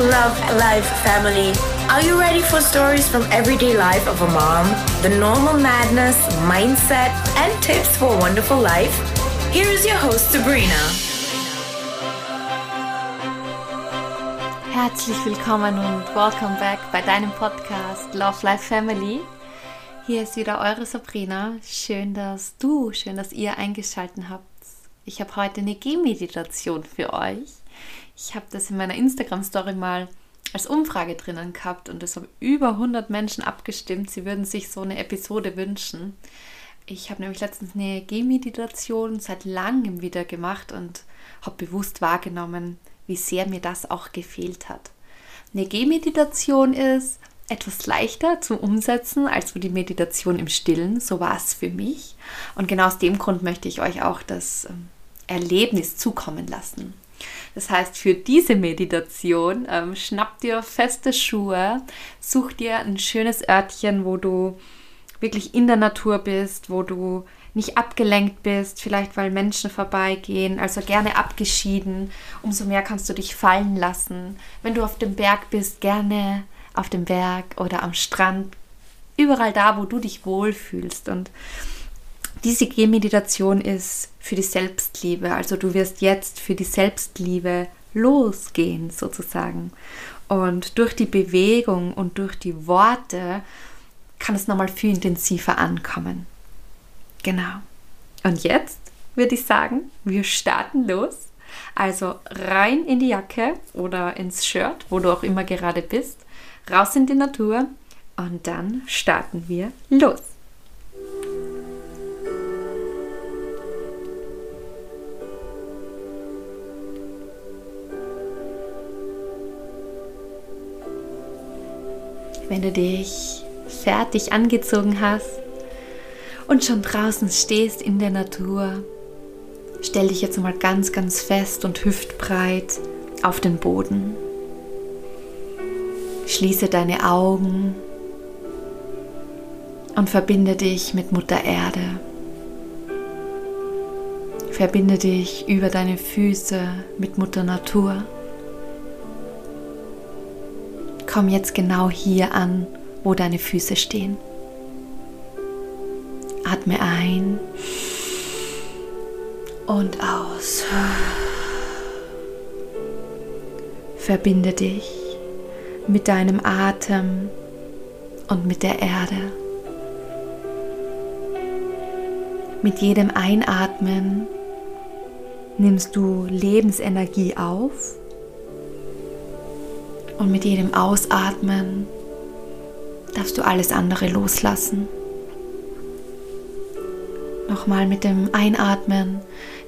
Love Life family. Are you ready for stories from everyday life of a mom? The normal madness, mindset, and tips for a wonderful life? Here is your host Sabrina. Herzlich willkommen und welcome back bei deinem Podcast Love Life Family. Hier ist wieder eure Sabrina. Schön, dass du, schön, dass ihr eingeschaltet habt. Ich habe heute eine Gehmeditation für euch. Ich habe das in meiner Instagram-Story mal als Umfrage drinnen gehabt und es haben über 100 Menschen abgestimmt. Sie würden sich so eine Episode wünschen. Ich habe nämlich letztens eine Gehmeditation seit langem wieder gemacht und habe bewusst wahrgenommen, wie sehr mir das auch gefehlt hat. Eine Gehmeditation ist etwas leichter zum Umsetzen als so die Meditation im Stillen. So war es für mich. Und genau aus dem Grund möchte ich euch auch das ähm, Erlebnis zukommen lassen. Das heißt, für diese Meditation ähm, schnapp dir feste Schuhe, such dir ein schönes Örtchen, wo du wirklich in der Natur bist, wo du nicht abgelenkt bist, vielleicht weil Menschen vorbeigehen, also gerne abgeschieden. Umso mehr kannst du dich fallen lassen. Wenn du auf dem Berg bist, gerne auf dem Berg oder am Strand, überall da, wo du dich wohlfühlst. Und diese Gehmeditation ist für die Selbstliebe. Also du wirst jetzt für die Selbstliebe losgehen sozusagen. Und durch die Bewegung und durch die Worte kann es nochmal viel intensiver ankommen. Genau. Und jetzt würde ich sagen, wir starten los. Also rein in die Jacke oder ins Shirt, wo du auch immer gerade bist, raus in die Natur und dann starten wir los. Wenn du dich fertig angezogen hast und schon draußen stehst in der Natur, stell dich jetzt mal ganz, ganz fest und hüftbreit auf den Boden. Schließe deine Augen und verbinde dich mit Mutter Erde. Verbinde dich über deine Füße mit Mutter Natur komm jetzt genau hier an, wo deine Füße stehen. Atme ein und aus. Verbinde dich mit deinem Atem und mit der Erde. Mit jedem Einatmen nimmst du Lebensenergie auf und mit jedem Ausatmen darfst du alles andere loslassen. Nochmal mit dem Einatmen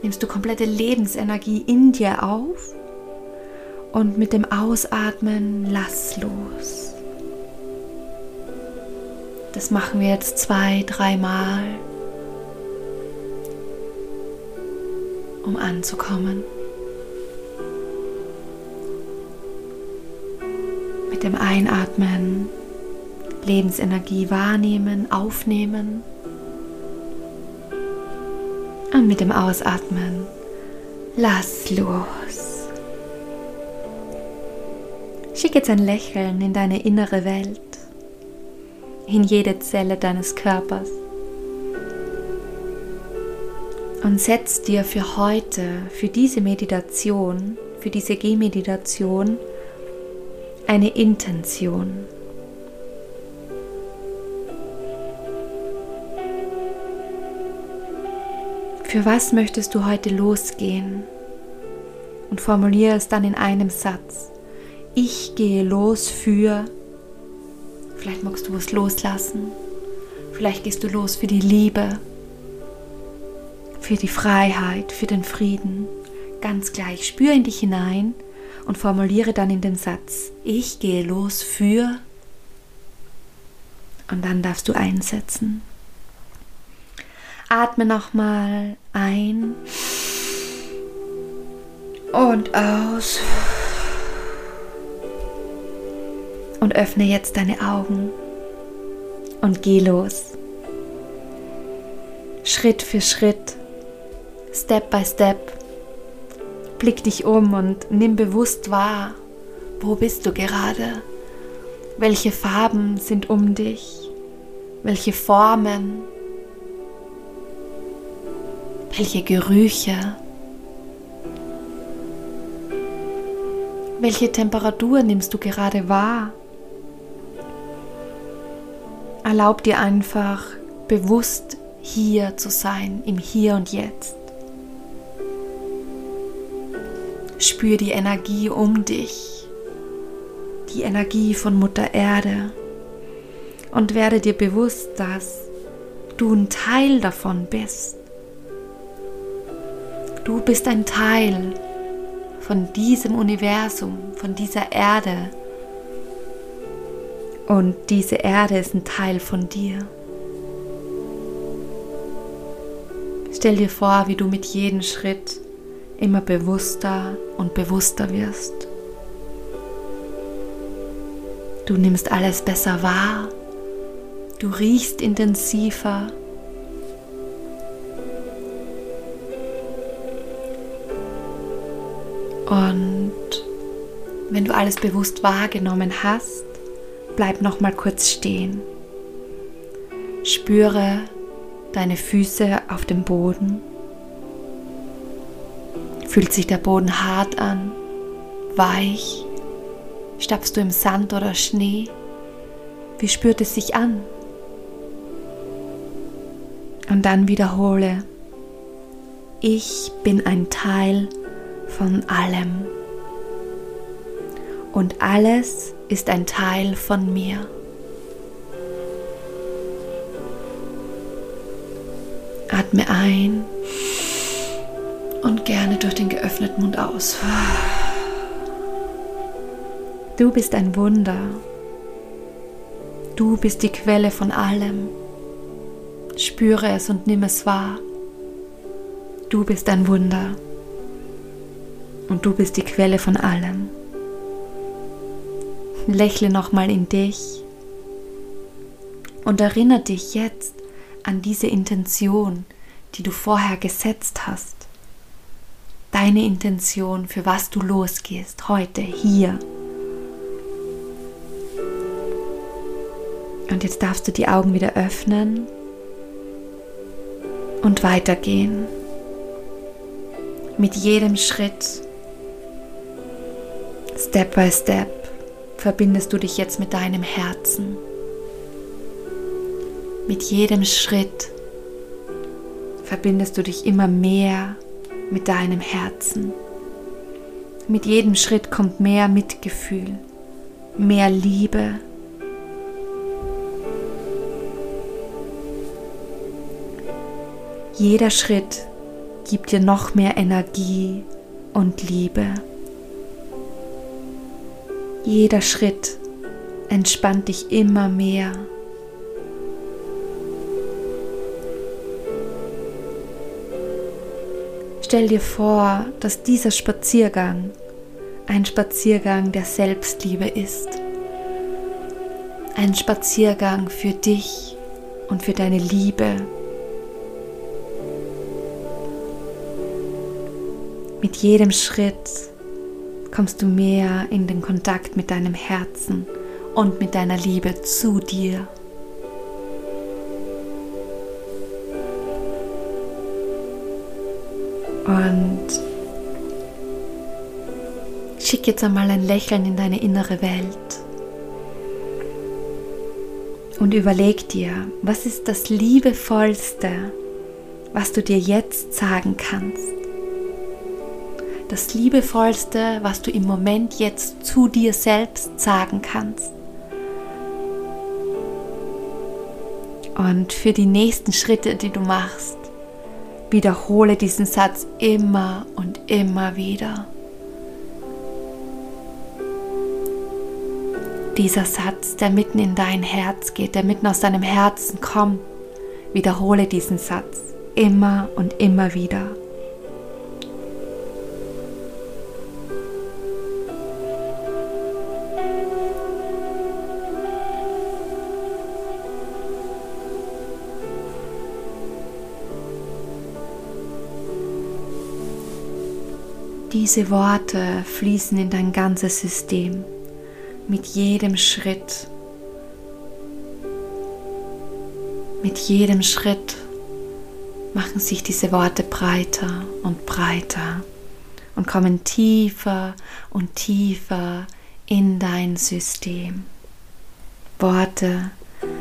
nimmst du komplette Lebensenergie in dir auf und mit dem Ausatmen lass los. Das machen wir jetzt zwei, dreimal, um anzukommen. Dem Einatmen Lebensenergie wahrnehmen, aufnehmen. Und mit dem Ausatmen lass los. Schick jetzt ein Lächeln in deine innere Welt, in jede Zelle deines Körpers. Und setz dir für heute, für diese Meditation, für diese Gehmeditation eine Intention. Für was möchtest du heute losgehen? Und formuliere es dann in einem Satz. Ich gehe los für, vielleicht magst du was loslassen, vielleicht gehst du los für die Liebe, für die Freiheit, für den Frieden. Ganz gleich, spür in dich hinein und formuliere dann in den Satz, ich gehe los für und dann darfst du einsetzen. Atme nochmal ein und aus. Und öffne jetzt deine Augen und geh los. Schritt für Schritt, Step by Step Blick dich um und nimm bewusst wahr, Wo bist du gerade? Welche Farben sind um dich? Welche Formen? Welche Gerüche? Welche Temperatur nimmst du gerade wahr? Erlaub dir einfach bewusst hier zu sein, im Hier und Jetzt. Spür die Energie um dich, die Energie von Mutter Erde und werde dir bewusst, dass du ein Teil davon bist. Du bist ein Teil von diesem Universum, von dieser Erde. Und diese Erde ist ein Teil von dir. Stell dir vor, wie du mit jedem Schritt immer bewusster und bewusster wirst. Du nimmst alles besser wahr, du riechst intensiver. Und wenn du alles bewusst wahrgenommen hast, bleib noch mal kurz stehen. Spüre deine Füße auf dem Boden. Fühlt sich der Boden hart an, weich? Stapfst du im Sand oder Schnee? Wie spürt es sich an? Und dann wiederhole, ich bin ein Teil von allem. Und alles ist ein Teil von mir. Atme ein und gerne durch den geöffneten Mund aus. Du bist ein Wunder. Du bist die Quelle von allem. Spüre es und nimm es wahr. Du bist ein Wunder. Und du bist die Quelle von allem. Lächle nochmal in dich und erinnere dich jetzt an diese Intention, die du vorher gesetzt hast deine Intention, für was du losgehst, heute, hier. Und jetzt darfst du die Augen wieder öffnen und weitergehen. Mit jedem Schritt, Step by Step, verbindest du dich jetzt mit deinem Herzen. Mit jedem Schritt verbindest du dich immer mehr mit deinem Herzen. Mit jedem Schritt kommt mehr Mitgefühl, mehr Liebe. Jeder Schritt gibt dir noch mehr Energie und Liebe. Jeder Schritt entspannt dich immer mehr. Stell dir vor, dass dieser Spaziergang ein Spaziergang der Selbstliebe ist. Ein Spaziergang für dich und für deine Liebe. Mit jedem Schritt kommst du mehr in den Kontakt mit deinem Herzen und mit deiner Liebe zu dir. Und schick jetzt einmal ein Lächeln in deine innere Welt. Und überleg dir, was ist das Liebevollste, was du dir jetzt sagen kannst? Das Liebevollste, was du im Moment jetzt zu dir selbst sagen kannst. Und für die nächsten Schritte, die du machst, Wiederhole diesen Satz immer und immer wieder. Dieser Satz, der mitten in dein Herz geht, der mitten aus deinem Herzen kommt, wiederhole diesen Satz immer und immer wieder. Diese Worte fließen in dein ganzes System mit jedem Schritt. Mit jedem Schritt machen sich diese Worte breiter und breiter und kommen tiefer und tiefer in dein System. Worte,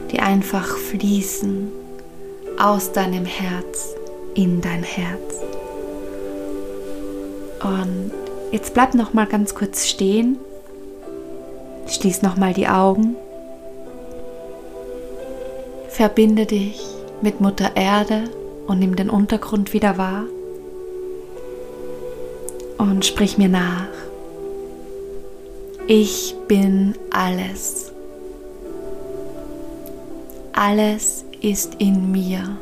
die einfach fließen aus deinem Herz in dein Herz. Und jetzt bleib noch mal ganz kurz stehen. Schließ noch mal die Augen. Verbinde dich mit Mutter Erde und nimm den Untergrund wieder wahr. Und sprich mir nach. Ich bin alles. Alles ist in mir.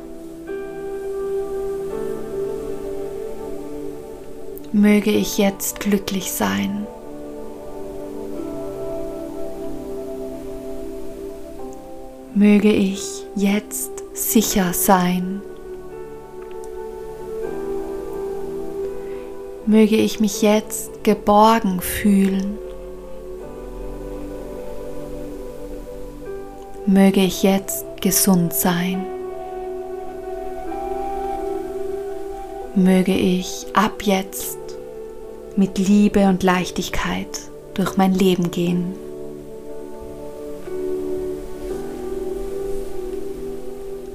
Möge ich jetzt glücklich sein. Möge ich jetzt sicher sein. Möge ich mich jetzt geborgen fühlen. Möge ich jetzt gesund sein. Möge ich ab jetzt mit Liebe und Leichtigkeit durch mein Leben gehen.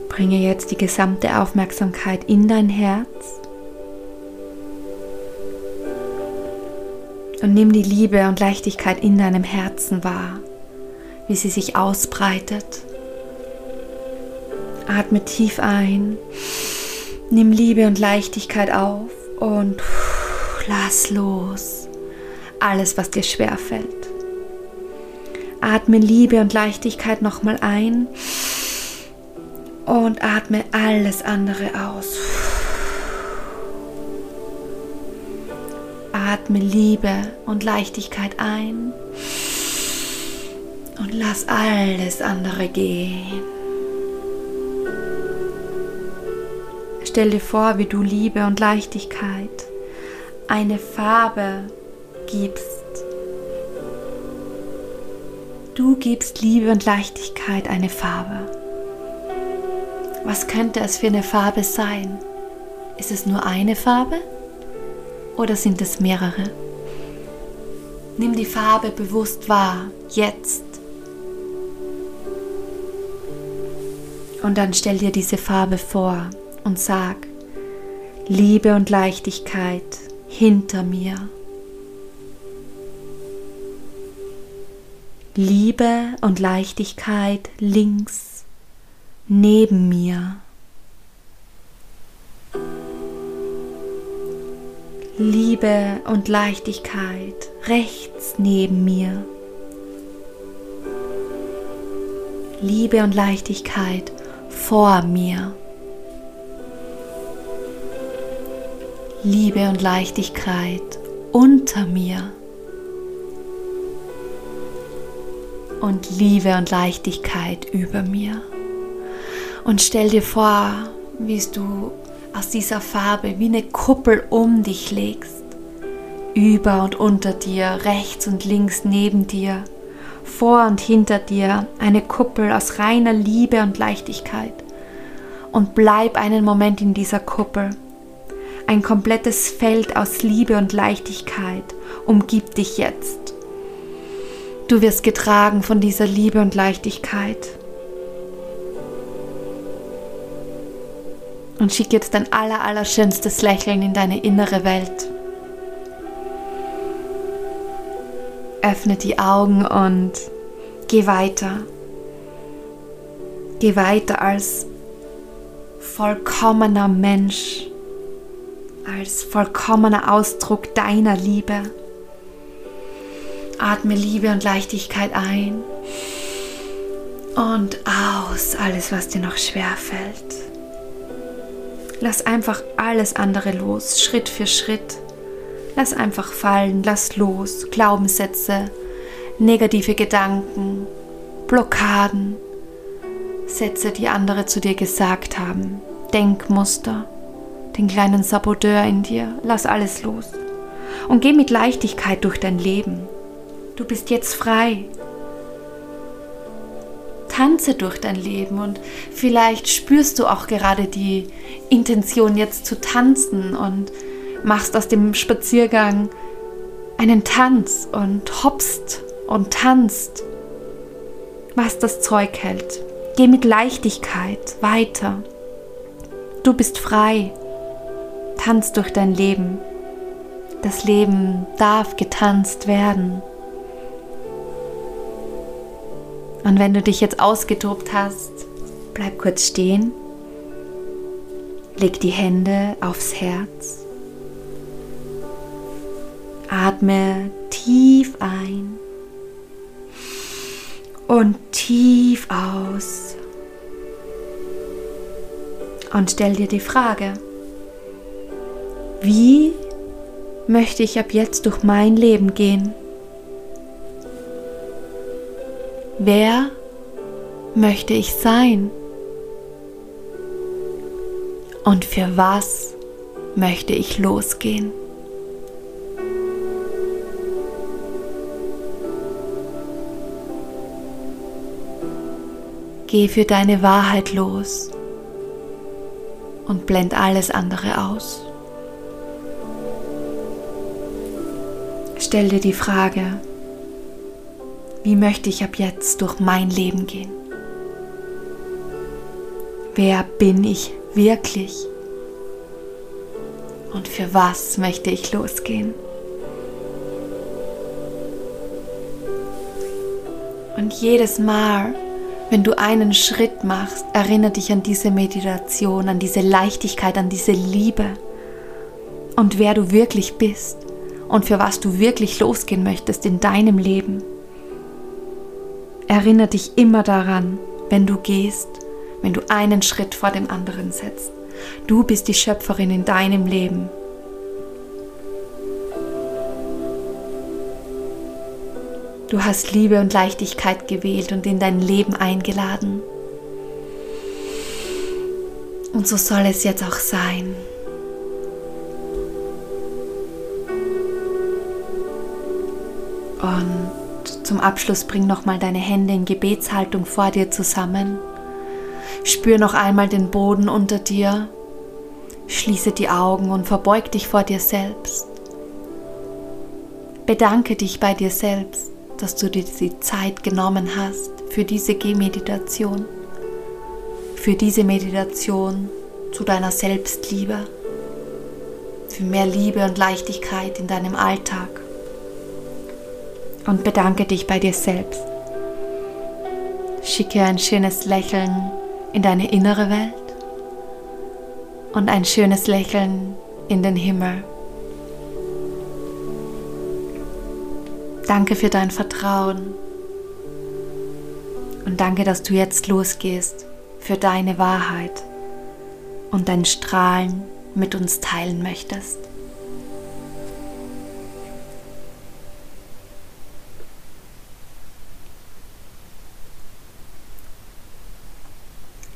Bringe jetzt die gesamte Aufmerksamkeit in dein Herz und nimm die Liebe und Leichtigkeit in deinem Herzen wahr, wie sie sich ausbreitet. Atme tief ein, nimm Liebe und Leichtigkeit auf und lass los alles, was dir schwer fällt. Atme Liebe und Leichtigkeit nochmal ein und atme alles andere aus. Atme Liebe und Leichtigkeit ein und lass alles andere gehen. Stell dir vor, wie du Liebe und Leichtigkeit eine Farbe gibst. Du gibst Liebe und Leichtigkeit eine Farbe. Was könnte es für eine Farbe sein? Ist es nur eine Farbe oder sind es mehrere? Nimm die Farbe bewusst wahr, jetzt. Und dann stell dir diese Farbe vor und sag, Liebe und Leichtigkeit hinter mir. Liebe und Leichtigkeit links neben mir. Liebe und Leichtigkeit rechts neben mir. Liebe und Leichtigkeit vor mir. Liebe und Leichtigkeit unter mir. Und Liebe und Leichtigkeit über mir. Und stell dir vor, wie du aus dieser Farbe wie eine Kuppel um dich legst. Über und unter dir, rechts und links neben dir, vor und hinter dir eine Kuppel aus reiner Liebe und Leichtigkeit. Und bleib einen Moment in dieser Kuppel. Ein komplettes Feld aus Liebe und Leichtigkeit umgibt dich jetzt. Du wirst getragen von dieser Liebe und Leichtigkeit. und schick jetzt dein aller, aller schönstes Lächeln in deine innere Welt. Öffne die Augen und geh weiter. Geh weiter als vollkommener Mensch, als vollkommener Ausdruck deiner Liebe. Atme Liebe und Leichtigkeit ein und aus alles, was dir noch schwer fällt. Lass einfach alles andere los, Schritt für Schritt. Lass einfach fallen, lass los. Glaubenssätze, negative Gedanken, Blockaden, Sätze, die andere zu dir gesagt haben, Denkmuster, den kleinen Saboteur in dir. Lass alles los. und geh mit Leichtigkeit durch dein Leben. Du bist jetzt frei. Tanze durch dein Leben und vielleicht spürst du auch gerade die Intention jetzt zu tanzen und machst aus dem Spaziergang einen Tanz und hoppst und tanzt, was das Zeug hält. Geh mit Leichtigkeit weiter. Du bist frei. Tanz durch dein Leben. Das Leben darf getanzt werden. Und wenn du dich jetzt ausgetobt hast, bleib kurz stehen, leg die Hände aufs Herz, atme tief ein und tief aus und stell dir die Frage, wie möchte ich ab jetzt durch mein Leben gehen? Wer möchte ich sein? Und für was möchte ich losgehen? Geh für deine Wahrheit los und blend alles andere aus. Stell dir die Frage, wie möchte ich ab jetzt durch mein Leben gehen? Wer bin ich wirklich? Und für was möchte ich losgehen? Und jedes Mal, wenn du einen Schritt machst, erinnere dich an diese Meditation, an diese Leichtigkeit, an diese Liebe und wer du wirklich bist und für was du wirklich losgehen möchtest in deinem Leben. Erinnere dich immer daran, wenn du gehst, wenn du einen Schritt vor dem anderen setzt. Du bist die Schöpferin in deinem Leben. Du hast Liebe und Leichtigkeit gewählt und in dein Leben eingeladen. Und so soll es jetzt auch sein. Und zum Abschluss bring nochmal deine Hände in Gebetshaltung vor dir zusammen. Spür noch einmal den Boden unter dir. Schließe die Augen und verbeug dich vor dir selbst. Bedanke dich bei dir selbst, dass du dir die Zeit genommen hast für diese Gehmeditation. Für diese Meditation zu deiner Selbstliebe. Für mehr Liebe und Leichtigkeit in deinem Alltag und bedanke dich bei dir selbst. Schicke ein schönes Lächeln in deine innere Welt und ein schönes Lächeln in den Himmel. Danke für dein Vertrauen und danke, dass du jetzt losgehst für deine Wahrheit und dein Strahlen mit uns teilen möchtest.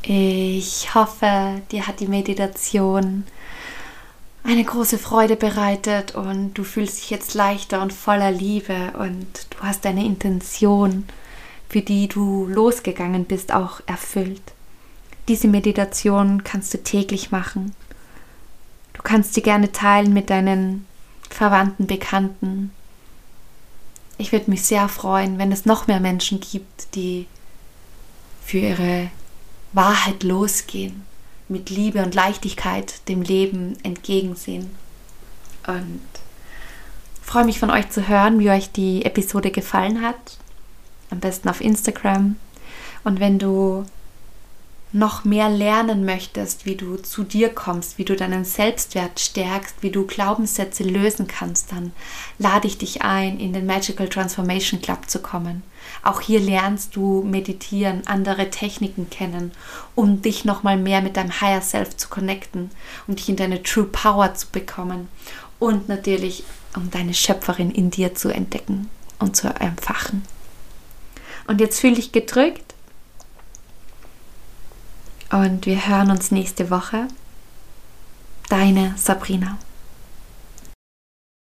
Ich hoffe, dir hat die Meditation eine große Freude bereitet und du fühlst dich jetzt leichter und voller Liebe und du hast deine Intention, für die du losgegangen bist, auch erfüllt. Diese Meditation kannst du täglich machen. Du kannst sie gerne teilen mit deinen Verwandten, Bekannten. Ich würde mich sehr freuen, wenn es noch mehr Menschen gibt, die für ihre Wahrheit losgehen, mit Liebe und Leichtigkeit dem Leben entgegensehen. Und freue mich von euch zu hören, wie euch die Episode gefallen hat. Am besten auf Instagram. Und wenn du noch mehr lernen möchtest, wie du zu dir kommst, wie du deinen Selbstwert stärkst, wie du Glaubenssätze lösen kannst, dann lade ich dich ein, in den Magical Transformation Club zu kommen. Auch hier lernst du meditieren, andere Techniken kennen, um dich nochmal mehr mit deinem Higher Self zu connecten, um dich in deine True Power zu bekommen und natürlich um deine Schöpferin in dir zu entdecken und zu empfachen. Und jetzt fühle dich gedrückt und wir hören uns nächste Woche. Deine Sabrina.